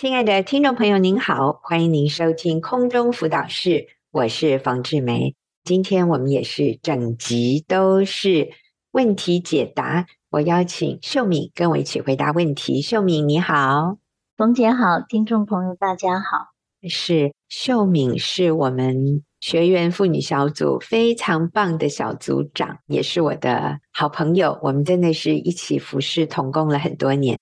亲爱的听众朋友，您好，欢迎您收听空中辅导室，我是冯志梅。今天我们也是整集都是问题解答，我邀请秀敏跟我一起回答问题。秀敏你好，冯姐好，听众朋友大家好。是秀敏是我们学员妇女小组非常棒的小组长，也是我的好朋友。我们真的是一起服侍同工了很多年。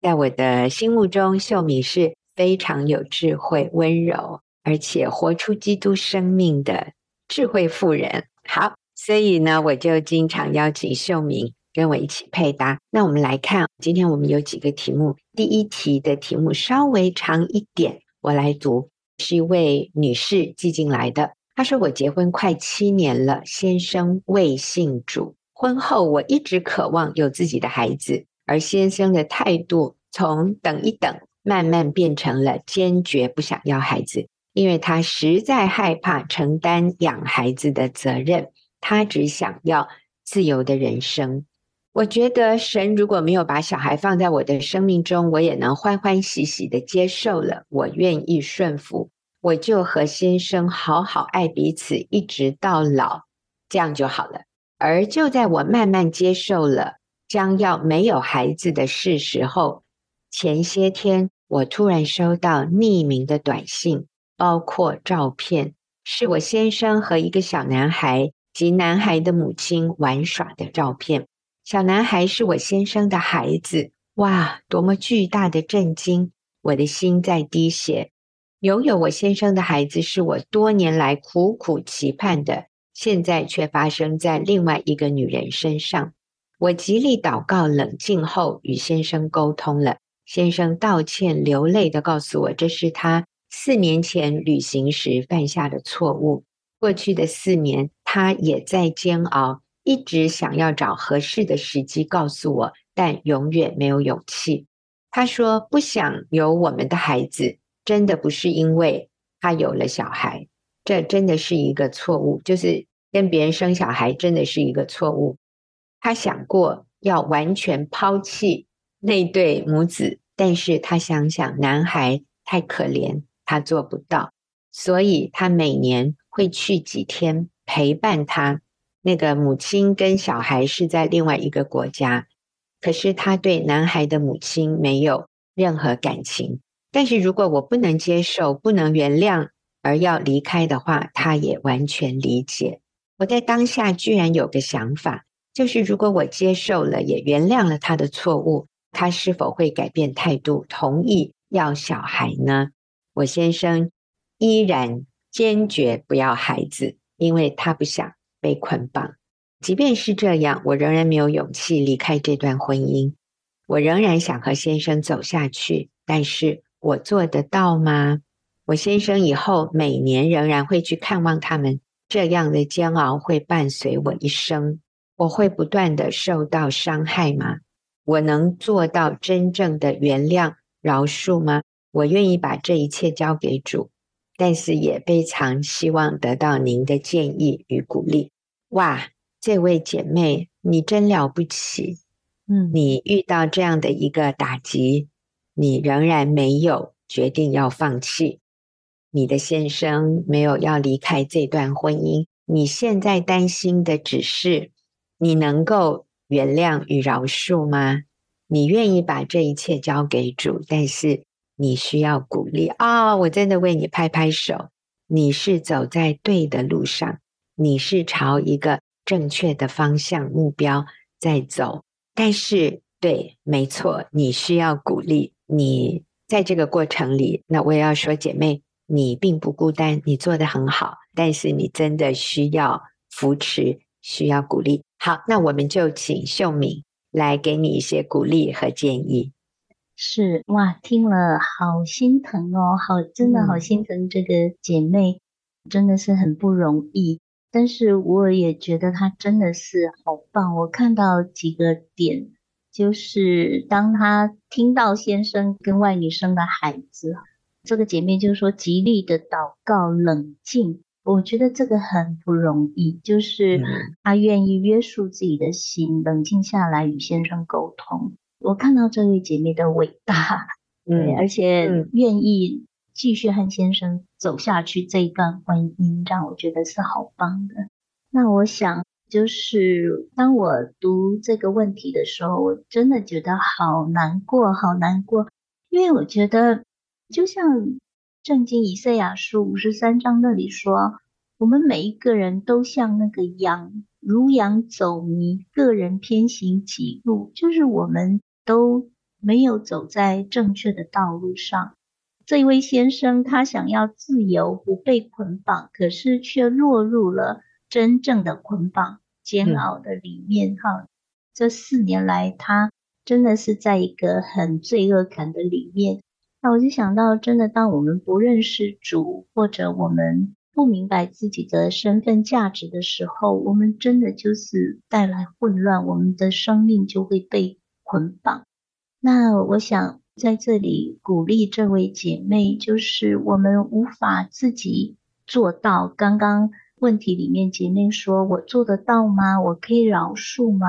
在我的心目中，秀敏是非常有智慧、温柔，而且活出基督生命的智慧妇人。好，所以呢，我就经常邀请秀敏跟我一起配搭。那我们来看，今天我们有几个题目。第一题的题目稍微长一点，我来读，是一位女士寄进来的。她说：“我结婚快七年了，先生未信主，婚后我一直渴望有自己的孩子。”而先生的态度从等一等，慢慢变成了坚决不想要孩子，因为他实在害怕承担养孩子的责任，他只想要自由的人生。我觉得神如果没有把小孩放在我的生命中，我也能欢欢喜喜的接受了，我愿意顺服，我就和先生好好爱彼此，一直到老，这样就好了。而就在我慢慢接受了。将要没有孩子的事实后，前些天我突然收到匿名的短信，包括照片，是我先生和一个小男孩及男孩的母亲玩耍的照片。小男孩是我先生的孩子，哇，多么巨大的震惊！我的心在滴血。拥有我先生的孩子是我多年来苦苦期盼的，现在却发生在另外一个女人身上。我极力祷告，冷静后与先生沟通了。先生道歉，流泪地告诉我，这是他四年前旅行时犯下的错误。过去的四年，他也在煎熬，一直想要找合适的时机告诉我，但永远没有勇气。他说不想有我们的孩子，真的不是因为他有了小孩，这真的是一个错误，就是跟别人生小孩真的是一个错误。他想过要完全抛弃那对母子，但是他想想男孩太可怜，他做不到，所以他每年会去几天陪伴他。那个母亲跟小孩是在另外一个国家，可是他对男孩的母亲没有任何感情。但是如果我不能接受、不能原谅而要离开的话，他也完全理解。我在当下居然有个想法。就是如果我接受了，也原谅了他的错误，他是否会改变态度，同意要小孩呢？我先生依然坚决不要孩子，因为他不想被捆绑。即便是这样，我仍然没有勇气离开这段婚姻。我仍然想和先生走下去，但是我做得到吗？我先生以后每年仍然会去看望他们，这样的煎熬会伴随我一生。我会不断的受到伤害吗？我能做到真正的原谅、饶恕吗？我愿意把这一切交给主，但是也非常希望得到您的建议与鼓励。哇，这位姐妹，你真了不起！嗯，你遇到这样的一个打击，你仍然没有决定要放弃，你的先生没有要离开这段婚姻，你现在担心的只是。你能够原谅与饶恕吗？你愿意把这一切交给主，但是你需要鼓励啊、哦！我真的为你拍拍手。你是走在对的路上，你是朝一个正确的方向目标在走。但是，对，没错，你需要鼓励。你在这个过程里，那我也要说，姐妹，你并不孤单，你做得很好。但是，你真的需要扶持，需要鼓励。好，那我们就请秀敏来给你一些鼓励和建议。是哇，听了好心疼哦，好，真的好心疼这个姐妹，嗯、真的是很不容易。但是我也觉得她真的是好棒。我看到几个点，就是当她听到先生跟外女生的孩子，这个姐妹就说极力的祷告，冷静。我觉得这个很不容易，就是他愿意约束自己的心，冷静下来与先生沟通。我看到这位姐妹的伟大，对，而且愿意继续和先生走下去这一段婚姻，让我觉得是好棒的。那我想，就是当我读这个问题的时候，我真的觉得好难过，好难过，因为我觉得就像圣经以赛亚书五十三章那里说，我们每一个人都像那个羊，如羊走迷，个人偏行己路，就是我们都没有走在正确的道路上。这一位先生他想要自由，不被捆绑，可是却落入了真正的捆绑、煎熬的里面。哈、嗯，这四年来，他真的是在一个很罪恶感的里面。那我就想到，真的，当我们不认识主，或者我们不明白自己的身份价值的时候，我们真的就是带来混乱，我们的生命就会被捆绑。那我想在这里鼓励这位姐妹，就是我们无法自己做到。刚刚问题里面，姐妹说：“我做得到吗？我可以饶恕吗？”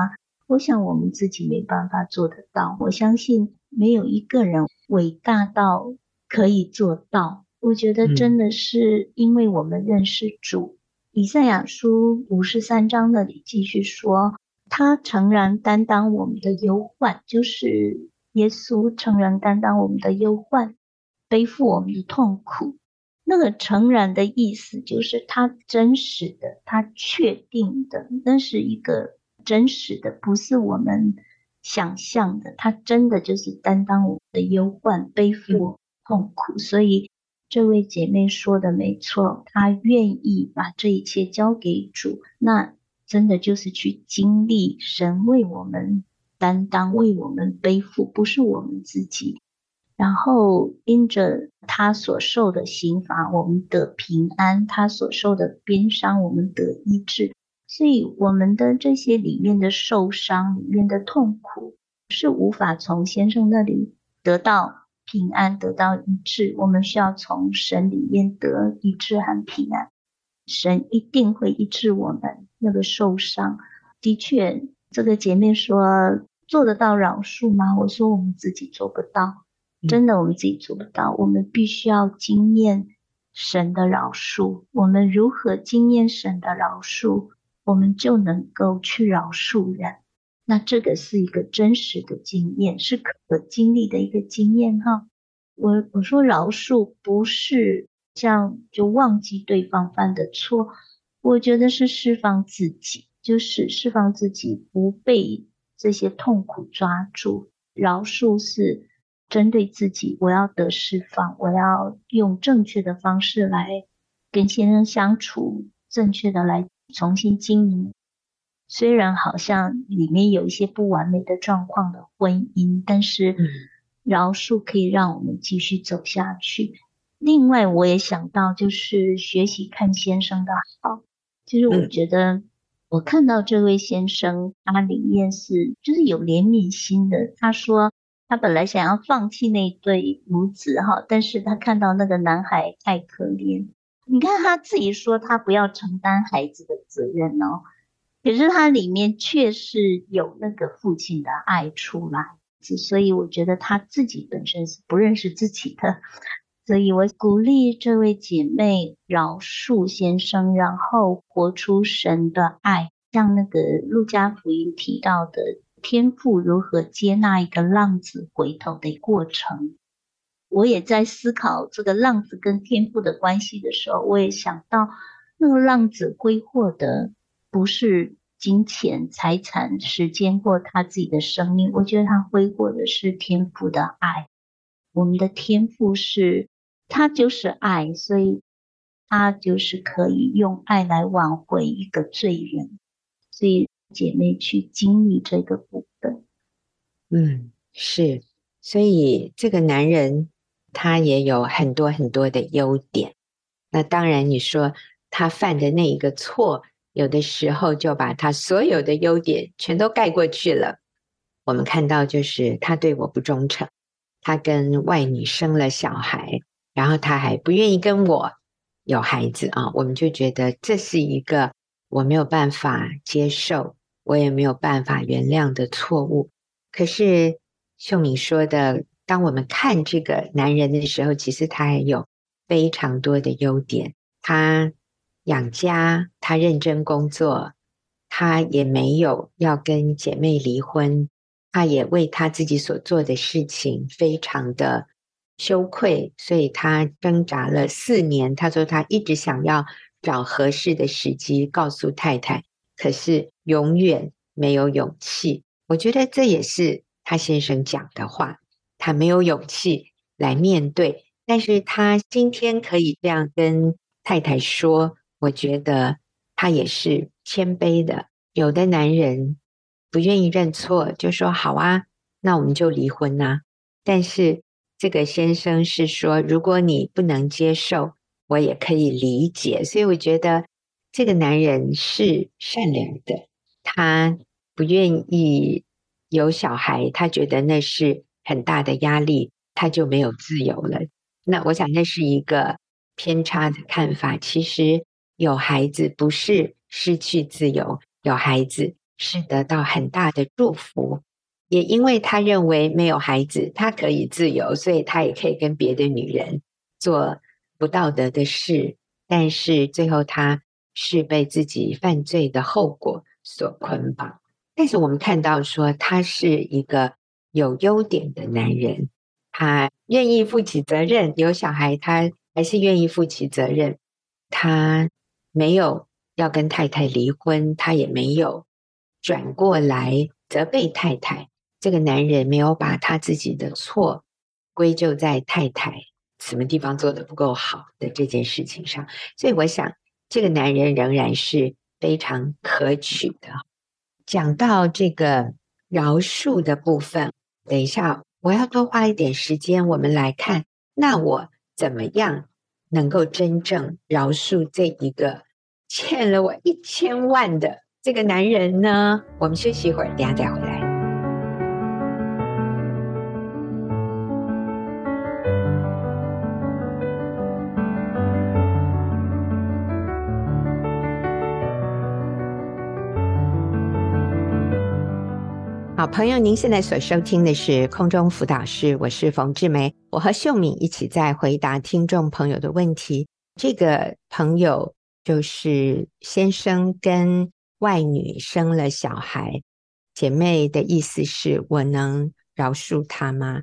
我想我们自己没办法做得到。我相信没有一个人伟大到可以做到。我觉得真的是因为我们认识主，嗯、以赛亚书五十三章那里继续说，他诚然担当我们的忧患，就是耶稣诚然担当我们的忧患，背负我们的痛苦。那个诚然的意思就是他真实的，他确定的，那是一个真实的，不是我们想象的。他真的就是担当我们的忧患，背负痛苦，嗯、所以。这位姐妹说的没错，她愿意把这一切交给主，那真的就是去经历神为我们担当、为我们背负，不是我们自己。然后因着他所受的刑罚，我们得平安；他所受的鞭伤，我们得医治。所以我们的这些里面的受伤、里面的痛苦，是无法从先生那里得到。平安得到医治，我们需要从神里面得医治和平安。神一定会医治我们那个受伤。的确，这个姐妹说做得到饶恕吗？我说我们自己做不到，真的我们自己做不到。我们必须要经验神的饶恕。我们如何经验神的饶恕，我们就能够去饶恕人。那这个是一个真实的经验，是可经历的一个经验哈。我我说饶恕不是这样就忘记对方犯的错，我觉得是释放自己，就是释放自己不被这些痛苦抓住。饶恕是针对自己，我要得释放，我要用正确的方式来跟先生相处，正确的来重新经营。虽然好像里面有一些不完美的状况的婚姻，但是饶恕可以让我们继续走下去。另外，我也想到就是学习看先生的好，就是我觉得我看到这位先生，他里面是就是有怜悯心的。他说他本来想要放弃那对母子哈，但是他看到那个男孩太可怜，你看他自己说他不要承担孩子的责任哦。可是他里面确实有那个父亲的爱出来，所以我觉得他自己本身是不认识自己的，所以我鼓励这位姐妹饶恕先生，然后活出神的爱，像那个路加福音提到的天父如何接纳一个浪子回头的过程。我也在思考这个浪子跟天父的关系的时候，我也想到那个浪子挥霍的。不是金钱、财产、时间或他自己的生命，我觉得他挥霍的是天父的爱。我们的天父是，他就是爱，所以他就是可以用爱来挽回一个罪人。所以姐妹去经历这个部分，嗯，是。所以这个男人他也有很多很多的优点。那当然，你说他犯的那一个错。有的时候就把他所有的优点全都盖过去了。我们看到就是他对我不忠诚，他跟外女生了小孩，然后他还不愿意跟我有孩子啊，我们就觉得这是一个我没有办法接受，我也没有办法原谅的错误。可是秀敏说的当我们看这个男人的时候，其实他还有非常多的优点。他养家，他认真工作，他也没有要跟姐妹离婚，他也为他自己所做的事情非常的羞愧，所以他挣扎了四年。他说他一直想要找合适的时机告诉太太，可是永远没有勇气。我觉得这也是他先生讲的话，他没有勇气来面对。但是他今天可以这样跟太太说，我觉得他也是谦卑的。有的男人不愿意认错，就说好啊，那我们就离婚呐。但是这个先生是说，如果你不能接受，我也可以理解。所以我觉得这个男人是善良的，他。不愿意有小孩，他觉得那是很大的压力，他就没有自由了。那我想那是一个偏差的看法。其实有孩子不是失去自由，有孩子是得到很大的祝福。也因为他认为没有孩子，他可以自由，所以他也可以跟别的女人做不道德的事。但是最后他是被自己犯罪的后果所捆绑。但是我们看到说，他是一个有优点的男人，他愿意负起责任，有小孩他还是愿意负起责任，他没有要跟太太离婚，他也没有转过来责备太太。这个男人没有把他自己的错归咎在太太什么地方做的不够好的这件事情上，所以我想这个男人仍然是非常可取的。讲到这个饶恕的部分，等一下我要多花一点时间，我们来看，那我怎么样能够真正饶恕这一个欠了我一千万的这个男人呢？我们休息一会儿，等下再回来。好朋友，您现在所收听的是空中辅导室，我是冯志梅，我和秀敏一起在回答听众朋友的问题。这个朋友就是先生跟外女生了小孩，姐妹的意思是我能饶恕他吗？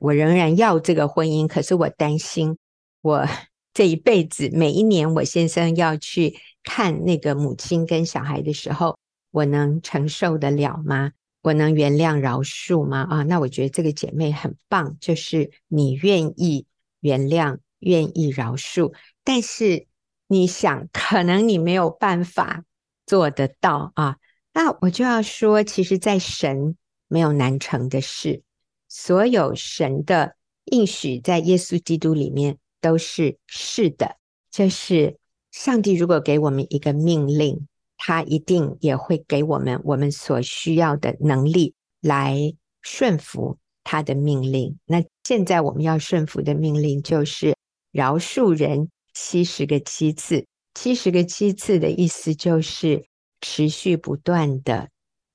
我仍然要这个婚姻，可是我担心我这一辈子每一年我先生要去看那个母亲跟小孩的时候，我能承受得了吗？我能原谅饶恕吗？啊，那我觉得这个姐妹很棒，就是你愿意原谅，愿意饶恕，但是你想，可能你没有办法做得到啊。那我就要说，其实，在神没有难成的事，所有神的应许在耶稣基督里面都是是的。就是上帝如果给我们一个命令。他一定也会给我们我们所需要的能力来顺服他的命令。那现在我们要顺服的命令就是饶恕人七十个七次。七十个七次的意思就是持续不断的，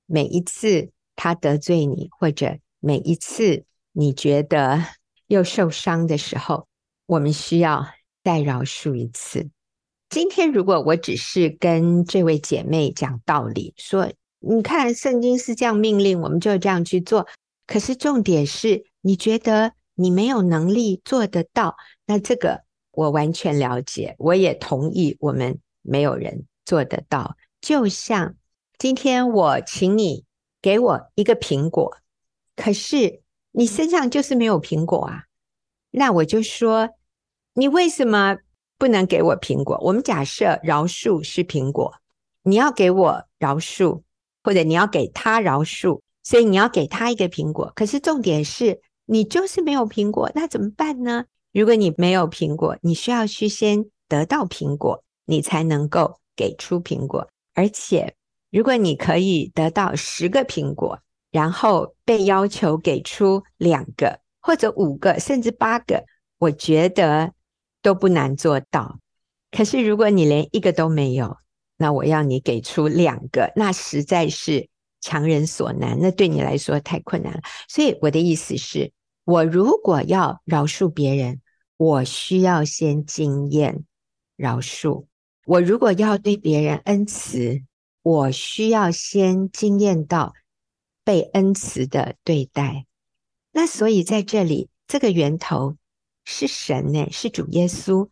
每一次他得罪你，或者每一次你觉得又受伤的时候，我们需要再饶恕一次。今天如果我只是跟这位姐妹讲道理，说你看圣经是这样命令，我们就这样去做。可是重点是你觉得你没有能力做得到，那这个我完全了解，我也同意，我们没有人做得到。就像今天我请你给我一个苹果，可是你身上就是没有苹果啊，那我就说你为什么？不能给我苹果。我们假设饶恕是苹果，你要给我饶恕，或者你要给他饶恕，所以你要给他一个苹果。可是重点是你就是没有苹果，那怎么办呢？如果你没有苹果，你需要去先得到苹果，你才能够给出苹果。而且，如果你可以得到十个苹果，然后被要求给出两个或者五个，甚至八个，我觉得。都不难做到，可是如果你连一个都没有，那我要你给出两个，那实在是强人所难，那对你来说太困难了。所以我的意思是，我如果要饶恕别人，我需要先经验饶恕；我如果要对别人恩慈，我需要先经验到被恩慈的对待。那所以在这里，这个源头是神呢，是主耶稣。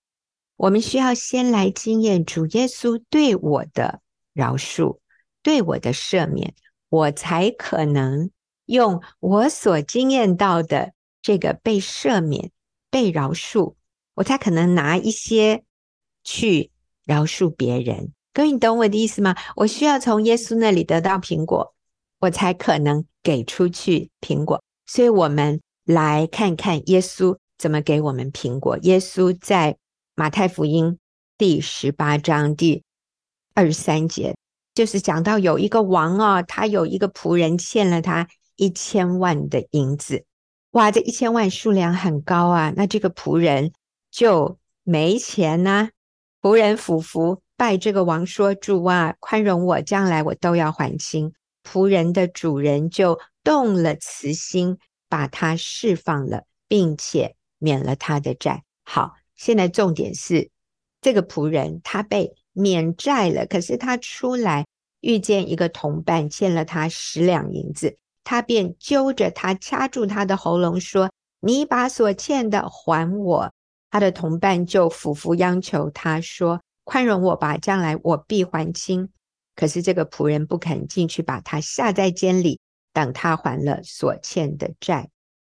我们需要先来经验主耶稣对我的饶恕，对我的赦免，我才可能用我所经验到的这个被赦免、被饶恕，我才可能拿一些去饶恕别人。各位，你懂我的意思吗？我需要从耶稣那里得到苹果，我才可能给出去苹果。所以，我们来看看耶稣怎么给我们苹果。耶稣在马太福音第十八章第二十三节，就是讲到有一个王啊，他有一个仆人欠了他一千万的银子。哇，这一千万数量很高啊，那这个仆人就没钱呐。仆人俯伏。拜这个王说：“主啊，宽容我，将来我都要还清。”仆人的主人就动了慈心，把他释放了，并且免了他的债。好，现在重点是这个仆人他被免债了，可是他出来遇见一个同伴欠了他十两银子，他便揪着他掐住他的喉咙说：“你把所欠的还我。”他的同伴就俯伏央求他说。宽容我吧，将来我必还清。可是这个仆人不肯进去，把他下在监里，等他还了所欠的债。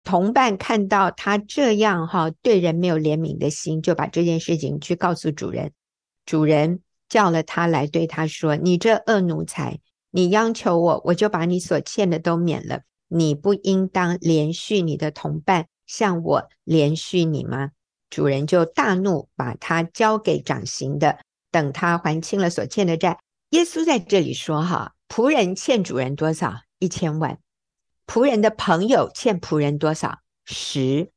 同伴看到他这样哈，对人没有怜悯的心，就把这件事情去告诉主人。主人叫了他来，对他说：“你这恶奴才，你央求我，我就把你所欠的都免了。你不应当连续你的同伴，像我连续你吗？”主人就大怒，把他交给掌刑的，等他还清了所欠的债。耶稣在这里说：“哈，仆人欠主人多少？一千万。仆人的朋友欠仆人多少？十。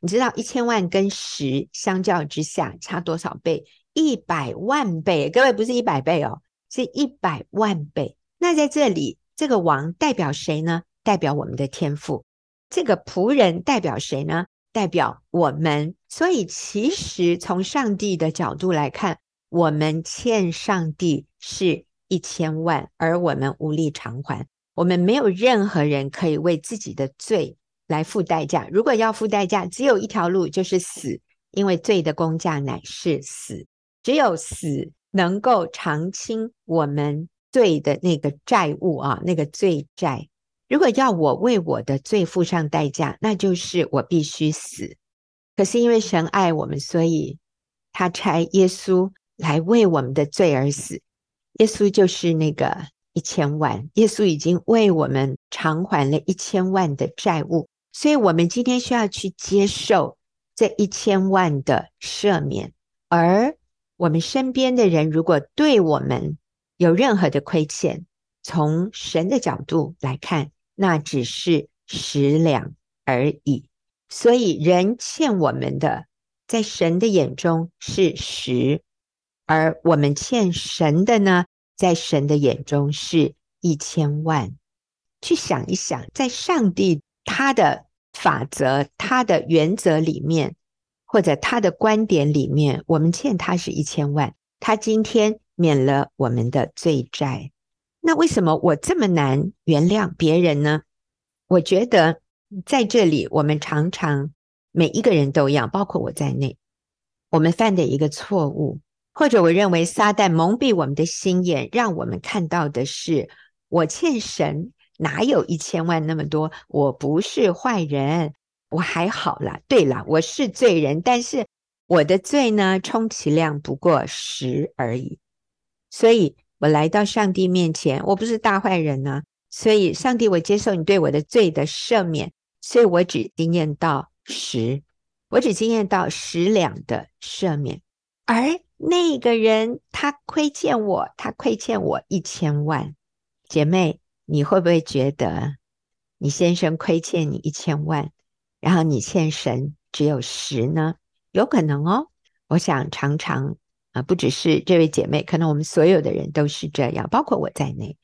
你知道一千万跟十相较之下差多少倍？一百万倍。各位不是一百倍哦，是一百万倍。那在这里，这个王代表谁呢？代表我们的天赋。这个仆人代表谁呢？代表我们。所以，其实从上帝的角度来看，我们欠上帝是一千万，而我们无力偿还。我们没有任何人可以为自己的罪来付代价。如果要付代价，只有一条路，就是死，因为罪的工价乃是死。只有死能够偿清我们罪的那个债务啊，那个罪债。如果要我为我的罪付上代价，那就是我必须死。可是因为神爱我们，所以他差耶稣来为我们的罪而死。耶稣就是那个一千万，耶稣已经为我们偿还了一千万的债务，所以我们今天需要去接受这一千万的赦免。而我们身边的人如果对我们有任何的亏欠，从神的角度来看，那只是十两而已。所以，人欠我们的，在神的眼中是十，而我们欠神的呢，在神的眼中是一千万。去想一想，在上帝他的法则、他的原则里面，或者他的观点里面，我们欠他是一千万，他今天免了我们的罪债。那为什么我这么难原谅别人呢？我觉得。在这里，我们常常每一个人都一样，包括我在内，我们犯的一个错误，或者我认为撒旦蒙蔽我们的心眼，让我们看到的是我欠神哪有一千万那么多？我不是坏人，我还好啦。对啦，我是罪人，但是我的罪呢，充其量不过十而已。所以我来到上帝面前，我不是大坏人呢。所以，上帝，我接受你对我的罪的赦免。所以我只经验到十，我只经验到十两的赦免，而那个人他亏欠我，他亏欠我一千万。姐妹，你会不会觉得你先生亏欠你一千万，然后你欠神只有十呢？有可能哦。我想常常啊，不只是这位姐妹，可能我们所有的人都是这样，包括我在内。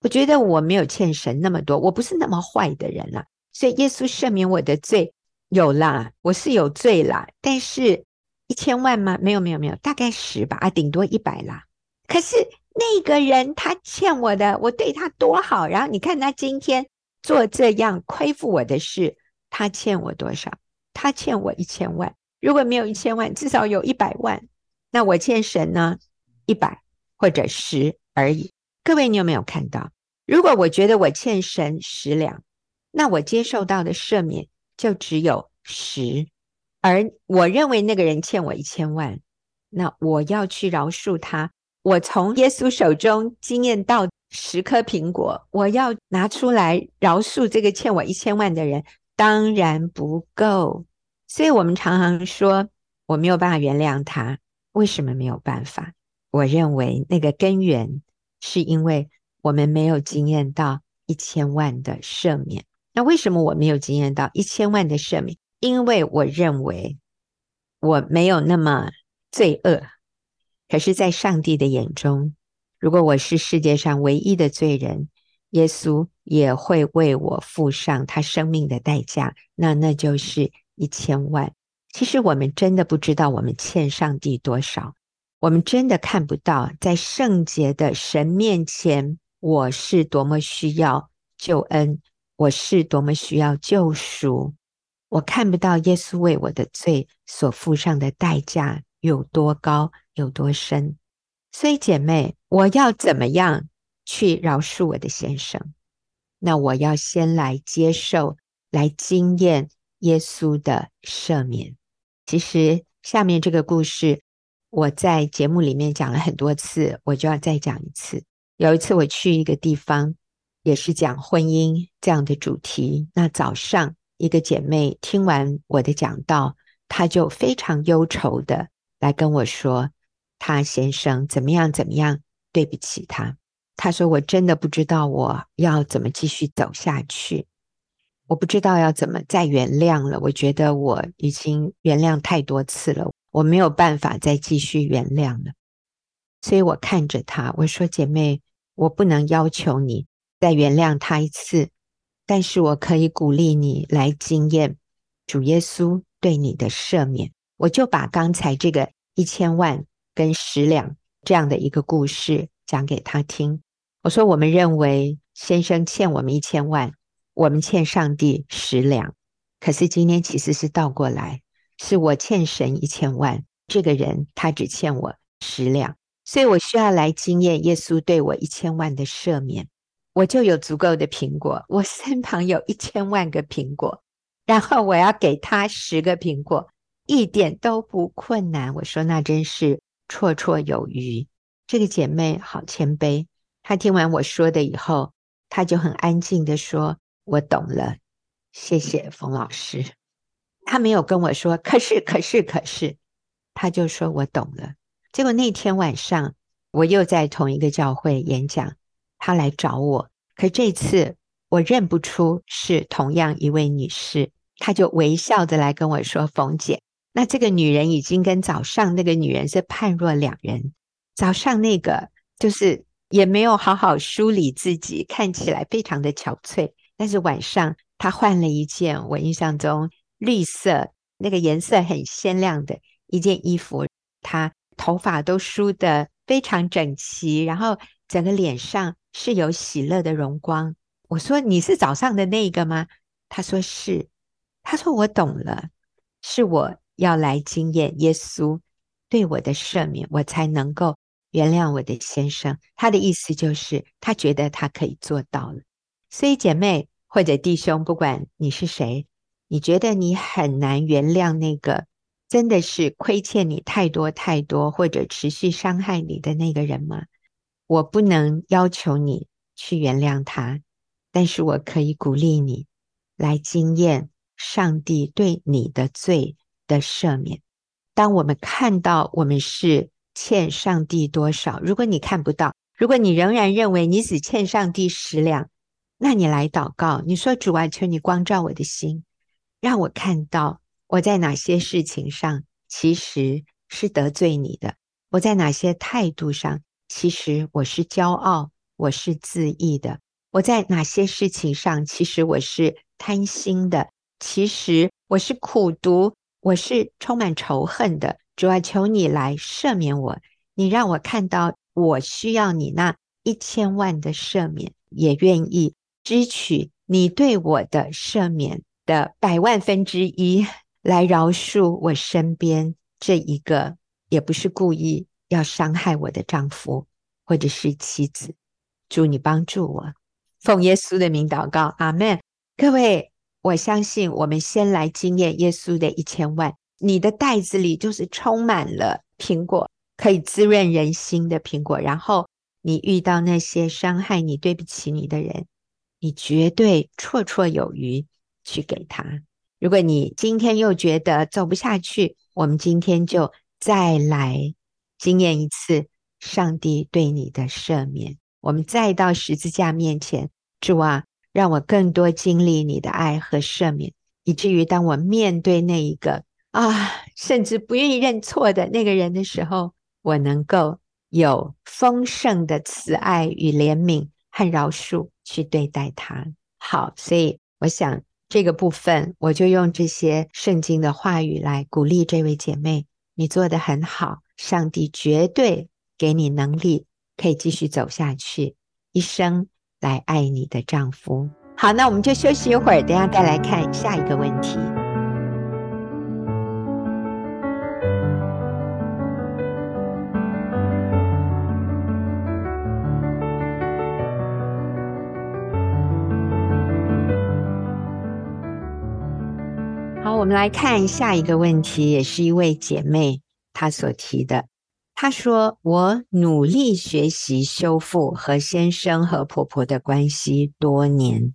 我觉得我没有欠神那么多，我不是那么坏的人了。所以耶稣赦免我的罪，有啦，我是有罪啦，但是一千万吗？没有没有没有，大概十吧，啊，顶多一百啦。可是那个人他欠我的，我对他多好，然后你看他今天做这样亏负我的事，他欠我多少？他欠我一千万。如果没有一千万，至少有一百万。那我欠神呢？一百或者十而已。各位，你有没有看到？如果我觉得我欠神十两，那我接受到的赦免就只有十。而我认为那个人欠我一千万，那我要去饶恕他。我从耶稣手中经验到十颗苹果，我要拿出来饶恕这个欠我一千万的人，当然不够。所以我们常常说我没有办法原谅他，为什么没有办法？我认为那个根源是因为我们没有经验到一千万的赦免。那为什么我没有经验到一千万的赦免？因为我认为我没有那么罪恶。可是，在上帝的眼中，如果我是世界上唯一的罪人，耶稣也会为我付上他生命的代价。那那就是。一千万，其实我们真的不知道我们欠上帝多少，我们真的看不到在圣洁的神面前，我是多么需要救恩，我是多么需要救赎，我看不到耶稣为我的罪所付上的代价有多高，有多深。所以姐妹，我要怎么样去饶恕我的先生？那我要先来接受，来经验。耶稣的赦免，其实下面这个故事我在节目里面讲了很多次，我就要再讲一次。有一次我去一个地方，也是讲婚姻这样的主题。那早上一个姐妹听完我的讲道，她就非常忧愁的来跟我说，她先生怎么样怎么样，对不起她。她说我真的不知道我要怎么继续走下去。我不知道要怎么再原谅了。我觉得我已经原谅太多次了，我没有办法再继续原谅了。所以我看着她，我说：“姐妹，我不能要求你再原谅他一次，但是我可以鼓励你来经验主耶稣对你的赦免。”我就把刚才这个一千万跟十两这样的一个故事讲给他听。我说：“我们认为先生欠我们一千万。”我们欠上帝十两，可是今天其实是倒过来，是我欠神一千万，这个人他只欠我十两，所以我需要来经验耶稣对我一千万的赦免，我就有足够的苹果，我身旁有一千万个苹果，然后我要给他十个苹果，一点都不困难。我说那真是绰绰有余。这个姐妹好谦卑，她听完我说的以后，她就很安静地说。我懂了，谢谢冯老师。她没有跟我说，可是，可是，可是，她就说我懂了。结果那天晚上，我又在同一个教会演讲，他来找我，可这次我认不出是同样一位女士，她就微笑着来跟我说：“冯姐，那这个女人已经跟早上那个女人是判若两人。早上那个就是也没有好好梳理自己，看起来非常的憔悴。”但是晚上，她换了一件我印象中绿色那个颜色很鲜亮的一件衣服，她头发都梳得非常整齐，然后整个脸上是有喜乐的荣光。我说：“你是早上的那个吗？”他说：“是。”他说：“我懂了，是我要来经验耶稣对我的赦免，我才能够原谅我的先生。”他的意思就是他觉得他可以做到了。所以，姐妹或者弟兄，不管你是谁，你觉得你很难原谅那个真的是亏欠你太多太多，或者持续伤害你的那个人吗？我不能要求你去原谅他，但是我可以鼓励你来经验上帝对你的罪的赦免。当我们看到我们是欠上帝多少，如果你看不到，如果你仍然认为你只欠上帝十两。那你来祷告，你说主啊，求你光照我的心，让我看到我在哪些事情上其实是得罪你的，我在哪些态度上其实我是骄傲，我是自义的，我在哪些事情上其实我是贪心的，其实我是苦读，我是充满仇恨的。主啊，求你来赦免我，你让我看到我需要你那一千万的赦免，也愿意支取你对我的赦免的百万分之一，来饶恕我身边这一个也不是故意要伤害我的丈夫或者是妻子。主，你帮助我，奉耶稣的名祷告，阿门。各位，我相信我们先来经验耶稣的一千万。你的袋子里就是充满了苹果，可以滋润人心的苹果。然后你遇到那些伤害你、对不起你的人，你绝对绰绰有余去给他。如果你今天又觉得走不下去，我们今天就再来经验一次上帝对你的赦免。我们再到十字架面前，主啊，让我更多经历你的爱和赦免，以至于当我面对那一个。啊，甚至不愿意认错的那个人的时候，我能够有丰盛的慈爱与怜悯和饶恕去对待他。好，所以我想这个部分，我就用这些圣经的话语来鼓励这位姐妹，你做得很好，上帝绝对给你能力，可以继续走下去，一生来爱你的丈夫。好，那我们就休息一会儿，等下再来看下一个问题。好我们来看下一个问题，也是一位姐妹他所提的。他说：“我努力学习修复和先生和婆婆的关系多年，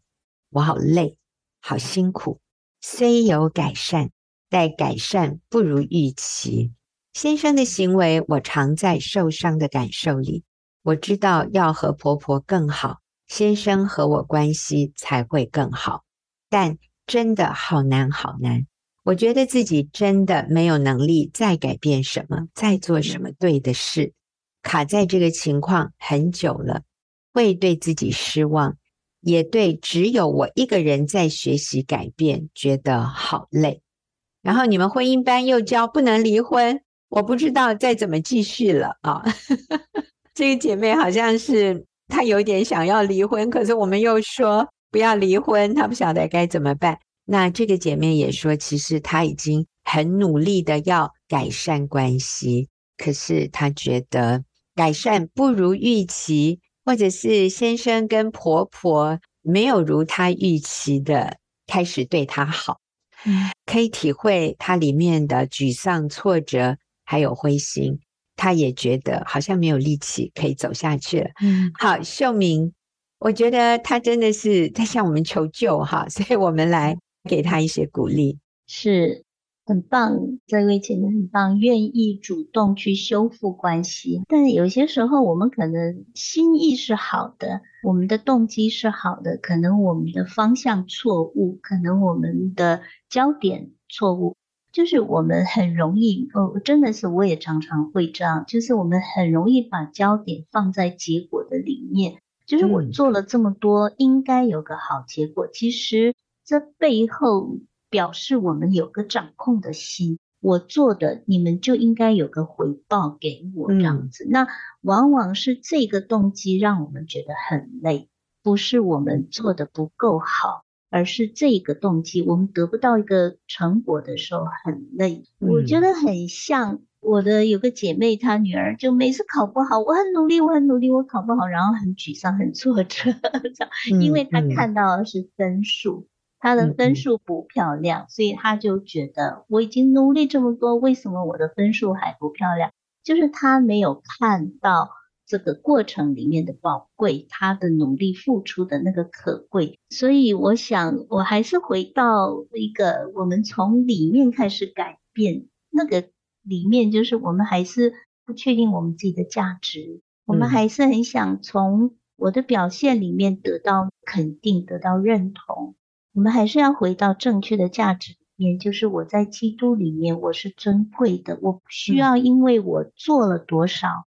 我好累，好辛苦。虽有改善，但改善不如预期。先生的行为，我常在受伤的感受里。我知道要和婆婆更好，先生和我关系才会更好，但真的好难，好难。”我觉得自己真的没有能力再改变什么，再做什么对的事，卡在这个情况很久了，会对自己失望，也对只有我一个人在学习改变觉得好累。然后你们婚姻班又教不能离婚，我不知道再怎么继续了啊。这个姐妹好像是她有点想要离婚，可是我们又说不要离婚，她不晓得该怎么办。那这个姐妹也说，其实她已经很努力的要改善关系，可是她觉得改善不如预期，或者是先生跟婆婆没有如她预期的开始对她好，嗯，可以体会她里面的沮丧、挫折，还有灰心。她也觉得好像没有力气可以走下去了。嗯，好，秀明，我觉得她真的是在向我们求救哈，所以我们来。给他一些鼓励，是很棒。这位姐妹很棒，愿意主动去修复关系。但有些时候，我们可能心意是好的，我们的动机是好的，可能我们的方向错误，可能我们的焦点错误。就是我们很容易，哦，真的是我也常常会这样，就是我们很容易把焦点放在结果的里面。就是我做了这么多，嗯，应该有个好结果。其实。这背后表示我们有个掌控的心，我做的你们就应该有个回报给我这样子。嗯、那往往是这个动机让我们觉得很累，不是我们做的不够好，而是这个动机我们得不到一个成果的时候很累。嗯、我觉得很像我的有个姐妹，她女儿就每次考不好，我很努力，我很努力，我考不好，然后很沮丧、很挫折，因为她看到的是分数。他的分数不漂亮，所以他就觉得我已经努力这么多，为什么我的分数还不漂亮？就是他没有看到这个过程里面的宝贵，他的努力付出的那个可贵。所以我想，我还是回到一个，我们从里面开始改变，那个里面就是我们还是不确定我们自己的价值，我们还是很想从我的表现里面得到肯定，得到认同。我们还是要回到正确的价值里面，就是我在基督里面我是尊贵的，我不需要因为我做了多少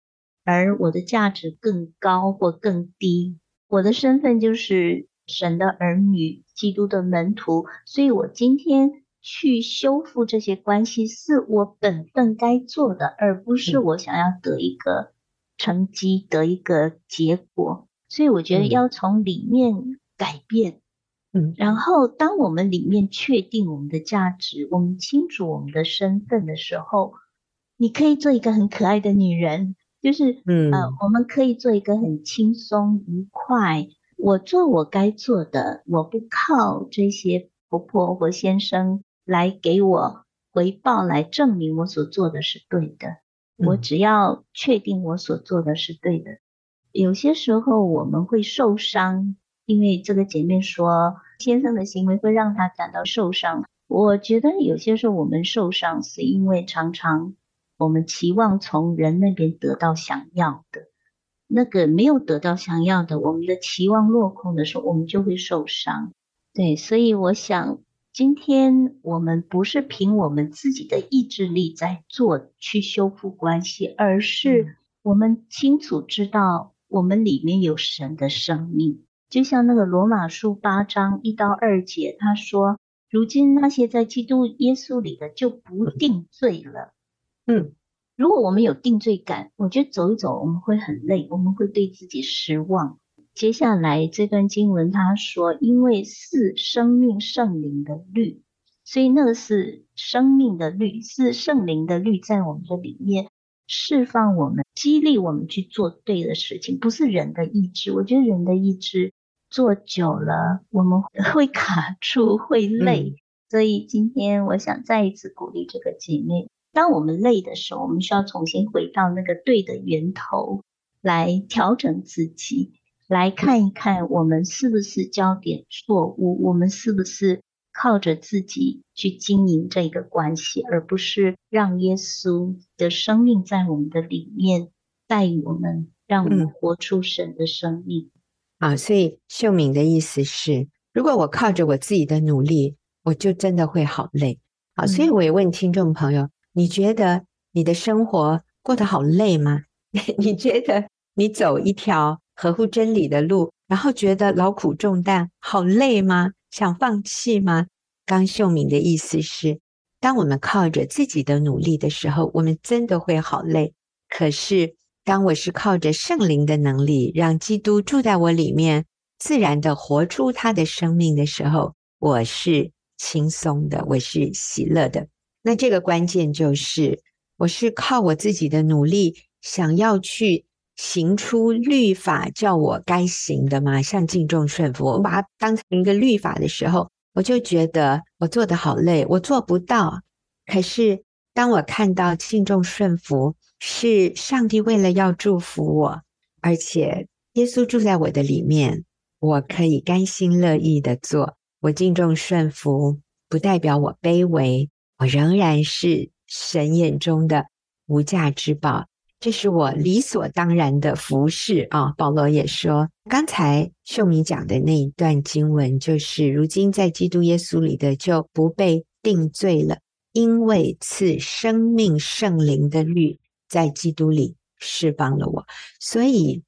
而我的价值更高或更低。我的身份就是神的儿女，基督的门徒，所以我今天去修复这些关系，是我本分该做的，而不是我想要得一个成绩，得一个结果。所以我觉得要从里面改变。嗯，然后当我们里面确定我们的价值，我们清楚我们的身份的时候，你可以做一个很可爱的女人，就是嗯呃，我们可以做一个很轻松愉快。我做我该做的，我不靠这些婆婆或先生来给我回报，来证明我所做的是对的。我只要确定我所做的是对的。有些时候我们会受伤。因为这个姐妹说，先生的行为会让她感到受伤。我觉得有些时候我们受伤，是因为常常我们期望从人那边得到想要的，那个没有得到想要的，我们的期望落空的时候，我们就会受伤。对，所以我想，今天我们不是凭我们自己的意志力在做去修复关系，而是我们清楚知道我们里面有神的生命。就像那个罗马书八章一到二节，他说：“如今那些在基督耶稣里的就不定罪了。”嗯，如果我们有定罪感，我觉得走一走我们会很累，我们会对自己失望。接下来这段经文他说：“因为是生命圣灵的律，所以那个是生命的律，是圣灵的律在我们的里面释放我们，激励我们去做对的事情，不是人的意志。我觉得人的意志。”做久了，我们会卡住，会累。嗯。所以今天我想再一次鼓励这个姐妹：当我们累的时候，我们需要重新回到那个对的源头，来调整自己，来看一看我们是不是焦点错误，我们是不是靠着自己去经营这个关系，而不是让耶稣的生命在我们的里面带领我们，让我们活出神的生命。啊，所以秀敏的意思是，如果我靠着我自己的努力，我就真的会好累。啊，所以我也问听众朋友，你觉得你的生活过得好累吗？你觉得你走一条合乎真理的路，然后觉得劳苦重担，好累吗？想放弃吗？刚秀敏的意思是，当我们靠着自己的努力的时候，我们真的会好累。可是。当我是靠着圣灵的能力，让基督住在我里面，自然的活出他的生命的时候，我是轻松的，我是喜乐的。那这个关键就是，我是靠我自己的努力，想要去行出律法叫我该行的吗？像敬重顺服，我把它当成一个律法的时候，我就觉得我做得好累，我做不到。可是当我看到敬重顺服，是上帝为了要祝福我，而且耶稣住在我的里面，我可以甘心乐意的做。我敬重顺服，不代表我卑微，我仍然是神眼中的无价之宝。这是我理所当然的服侍啊。保罗也说，刚才秀敏讲的那一段经文，就是如今在基督耶稣里的就不被定罪了，因为赐生命圣灵的律。在基督里释放了我，所以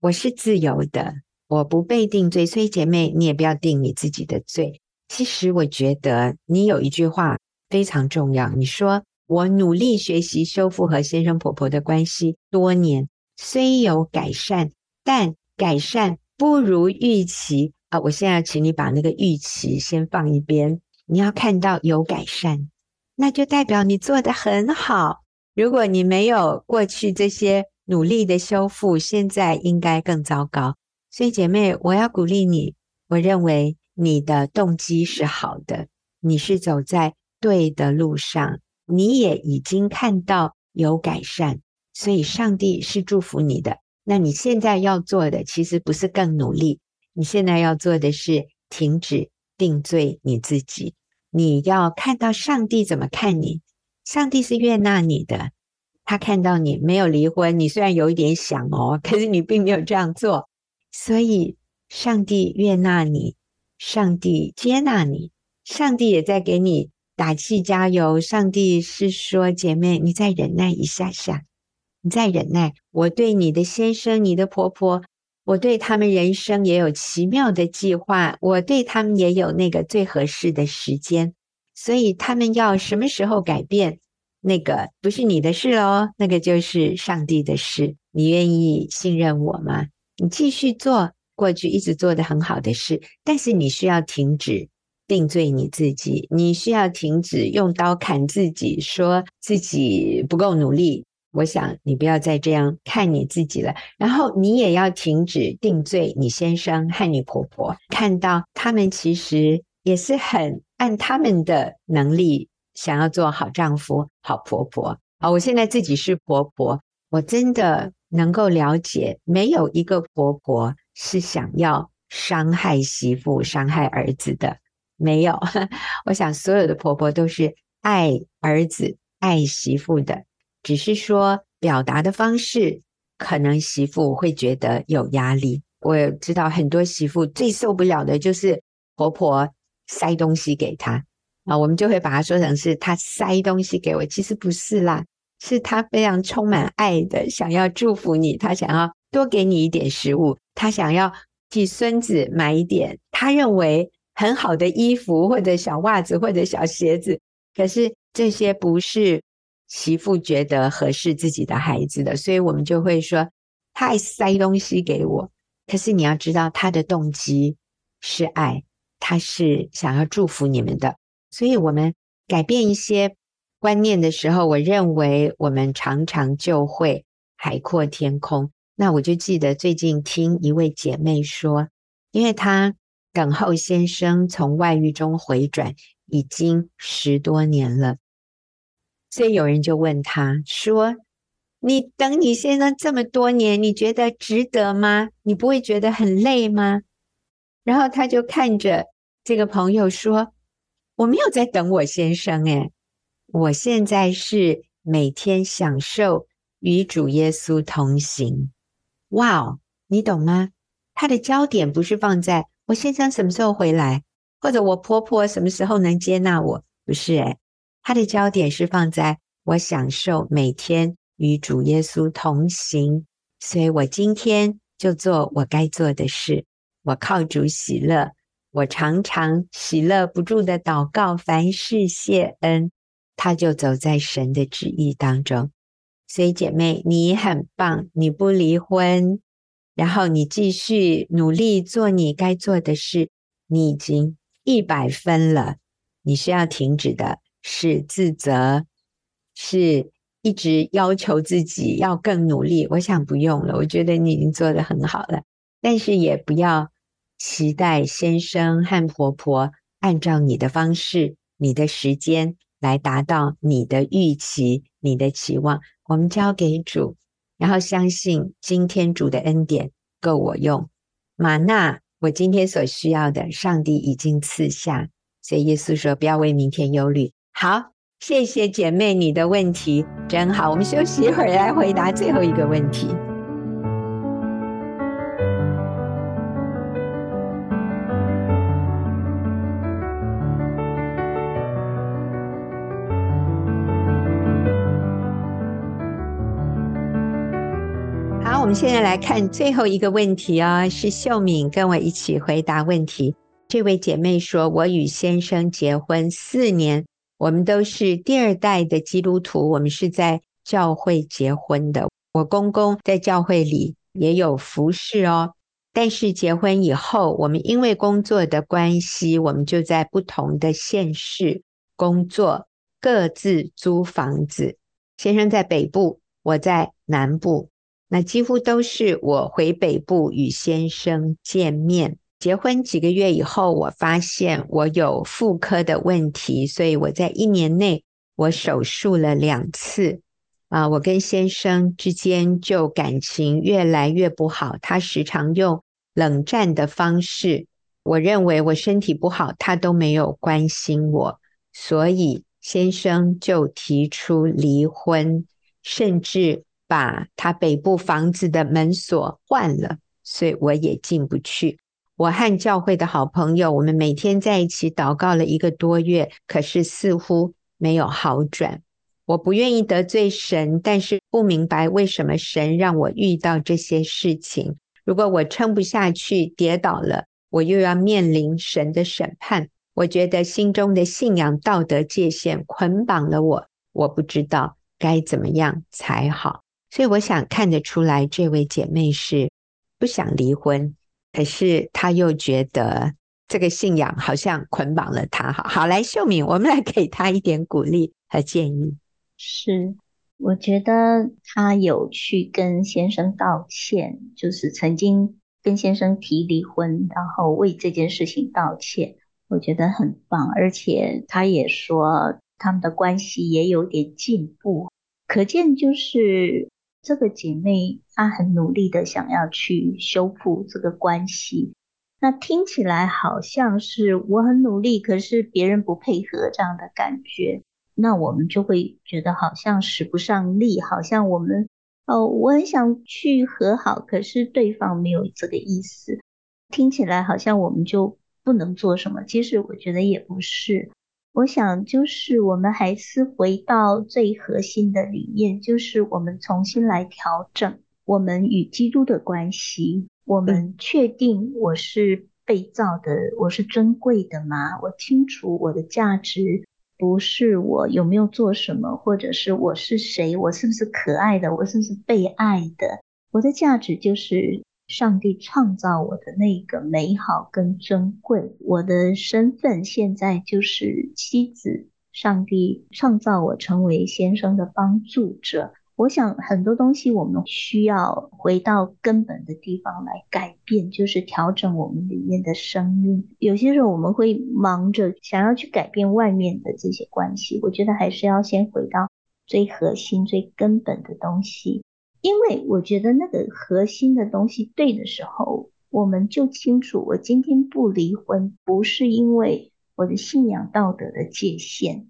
我是自由的，我不被定罪。所以姐妹，你也不要定你自己的罪。其实我觉得你有一句话非常重要，你说我努力学习修复和先生婆婆的关系多年，虽有改善，但改善不如预期啊！我现在请你把那个预期先放一边，你要看到有改善，那就代表你做得很好。如果你没有过去这些努力的修复，现在应该更糟糕。所以姐妹，我要鼓励你。我认为你的动机是好的，你是走在对的路上，你也已经看到有改善，所以上帝是祝福你的。那你现在要做的，其实不是更努力，你现在要做的是停止定罪你自己。你要看到上帝怎么看你。上帝是悦纳你的，他看到你没有离婚，你虽然有一点想哦，可是你并没有这样做，所以上帝悦纳你，上帝接纳你，上帝也在给你打气加油。上帝是说，姐妹，你再忍耐一下下，你再忍耐。我对你的先生、你的婆婆，我对他们人生也有奇妙的计划，我对他们也有那个最合适的时间。所以他们要什么时候改变，那个不是你的事哦，那个就是上帝的事。你愿意信任我吗？你继续做过去一直做得很好的事，但是你需要停止定罪你自己，你需要停止用刀砍自己，说自己不够努力。我想你不要再这样看你自己了，然后你也要停止定罪你先生和你婆婆，看到他们其实也是很按他们的能力想要做好丈夫、好婆婆。好，我现在自己是婆婆，我真的能够了解，没有一个婆婆是想要伤害媳妇、伤害儿子的，没有。我想所有的婆婆都是爱儿子、爱媳妇的。只是说表达的方式，可能媳妇会觉得有压力。我知道很多媳妇最受不了的就是婆婆塞东西给他啊，我们就会把它说成是他塞东西给我，其实不是啦，是他非常充满爱的，想要祝福你，他想要多给你一点食物，他想要替孙子买一点他认为很好的衣服或者小袜子或者小鞋子，可是这些不是。媳妇觉得合适自己的孩子的，所以我们就会说，他还塞东西给我。可是你要知道，他的动机是爱，他是想要祝福你们的。所以，我们改变一些观念的时候，我认为我们常常就会海阔天空。那我就记得最近听一位姐妹说，因为她等候先生从外遇中回转已经十多年了。所以有人就问他说：“你等你先生这么多年，你觉得值得吗？你不会觉得很累吗？”然后他就看着这个朋友说：“我没有在等我先生，诶，我现在是每天享受与主耶稣同行。哇哦，你懂吗？他的焦点不是放在我先生什么时候回来，或者我婆婆什么时候能接纳我，不是诶。”他的焦点是放在我享受每天与主耶稣同行，所以我今天就做我该做的事。我靠主喜乐，我常常喜乐不住的祷告，凡事谢恩，他就走在神的旨意当中。所以姐妹，你很棒，你不离婚，然后你继续努力做你该做的事，你已经一百分了，你是要停止的。是自责，是一直要求自己要更努力。我想不用了，我觉得你已经做得很好了。但是也不要期待先生和婆婆按照你的方式、你的时间来达到你的预期、你的期望。我们交给主，然后相信今天主的恩典够我用。吗哪，我今天所需要的，上帝已经赐下。所以耶稣说：“不要为明天忧虑。”好，谢谢姐妹，你的问题真好。我们休息一会儿，来回答最后一个问题。我们现在来看最后一个问题哦，是秀敏跟我一起回答问题。这位姐妹说：“我与先生结婚四年。”我们都是第二代的基督徒，我们是在教会结婚的。我公公在教会里也有服侍哦，但是结婚以后，我们因为工作的关系，我们就在不同的县市工作，各自租房子。先生在北部，我在南部，那几乎都是我回北部与先生见面。结婚几个月以后，我发现我有妇科的问题，所以我在一年内我手术了两次。啊，我跟先生之间就感情越来越不好，他时常用冷战的方式。我认为我身体不好，他都没有关心我，所以先生就提出离婚，甚至把他北部房子的门锁换了，所以我也进不去。我和教会的好朋友，我们每天在一起祷告了一个多月，可是似乎没有好转。我不愿意得罪神，但是不明白为什么神让我遇到这些事情。如果我撑不下去，跌倒了，我又要面临神的审判。我觉得心中的信仰道德界限捆绑了我，我不知道该怎么样才好。所以我想看得出来，这位姐妹是不想离婚，可是她又觉得这个信仰好像捆绑了她。好，好，来秀敏，我们来给她一点鼓励和建议。是，我觉得她有去跟先生道歉，就是曾经跟先生提离婚，然后为这件事情道歉，我觉得很棒。而且她也说他们的关系也有点进步，可见就是。这个姐妹她很努力的想要去修复这个关系，那听起来好像是我很努力，可是别人不配合这样的感觉，那我们就会觉得好像使不上力，好像我们哦，我很想去和好，可是对方没有这个意思，听起来好像我们就不能做什么。其实我觉得也不是。我想，就是我们还是回到最核心的理念，就是我们重新来调整我们与基督的关系。我们确定我是被造的，我是珍贵的吗？我清楚我的价值不是我有没有做什么，或者是我是谁，我是不是可爱的，我是不是被爱的？我的价值就是。上帝创造我的那个美好跟珍贵，我的身份现在就是妻子。上帝创造我成为先生的帮助者。我想很多东西我们需要回到根本的地方来改变，就是调整我们里面的声音。有些时候我们会忙着想要去改变外面的这些关系，我觉得还是要先回到最核心、最根本的东西。因为我觉得那个核心的东西对的时候，我们就清楚，我今天不离婚，不是因为我的信仰道德的界限，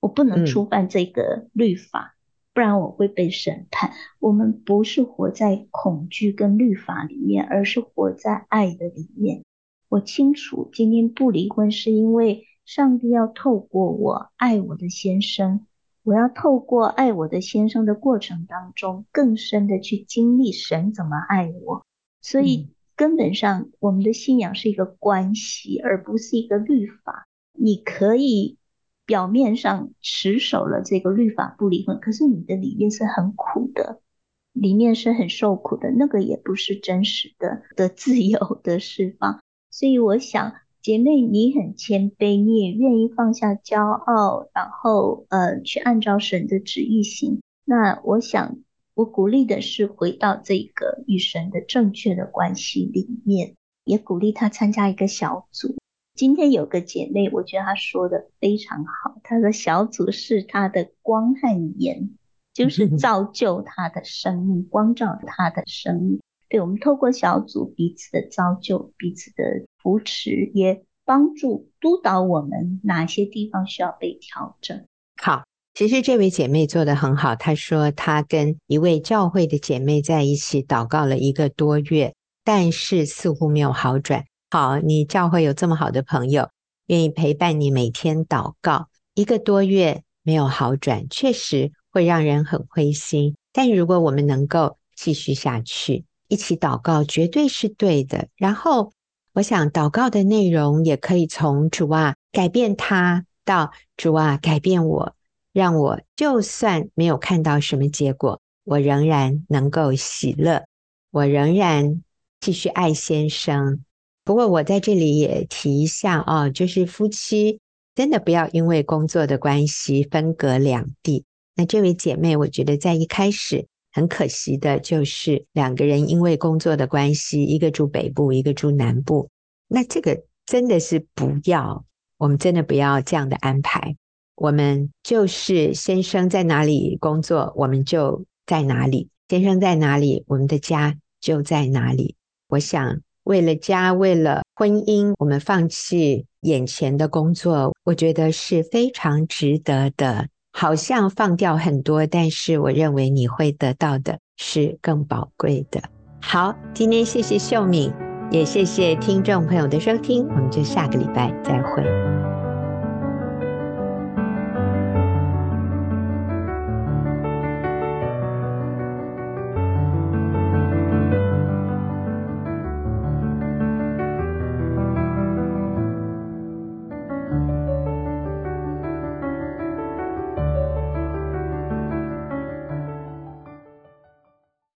我不能触犯这个律法，不然我会被审判。我们不是活在恐惧跟律法里面，而是活在爱的里面。我清楚，今天不离婚是因为上帝要透过我爱我的先生。我要透过爱我的先生的过程当中，更深的去经历神怎么爱我。所以根本上，我们的信仰是一个关系，而不是一个律法。你可以表面上持守了这个律法不离婚，可是你的里面是很苦的，里面是很受苦的，那个也不是真实的的自由的释放。所以我想。姐妹，你很谦卑，你也愿意放下骄傲，然后呃，去按照神的旨意行。那我想，我鼓励的是回到这个与神的正确的关系里面，也鼓励她参加一个小组。今天有个姐妹，我觉得她说的非常好，她的小组是她的光和盐，就是造就她的生命，光照她的生命。对，我们透过小组彼此的造就，彼此的扶持，也帮助督导我们哪些地方需要被调整。好，其实这位姐妹做得很好。她说她跟一位教会的姐妹在一起祷告了一个多月，但是似乎没有好转。好，你教会有这么好的朋友，愿意陪伴你每天祷告一个多月没有好转，确实会让人很灰心。但如果我们能够继续下去，一起祷告绝对是对的。然后，我想祷告的内容也可以从主啊改变他，到主啊改变我，让我就算没有看到什么结果，我仍然能够喜乐，我仍然继续爱先生。不过我在这里也提一下哦，就是夫妻真的不要因为工作的关系分隔两地。那这位姐妹，我觉得在一开始。很可惜的就是两个人因为工作的关系，一个住北部，一个住南部。那这个真的是不要，我们真的不要这样的安排。我们就是先生在哪里工作，我们就在哪里；先生在哪里，我们的家就在哪里。我想，为了家，为了婚姻，我们放弃眼前的工作，我觉得是非常值得的。好像放掉很多，但是我认为你会得到的是更宝贵的。好，今天谢谢秀敏，也谢谢听众朋友的收听，我们就下个礼拜再会。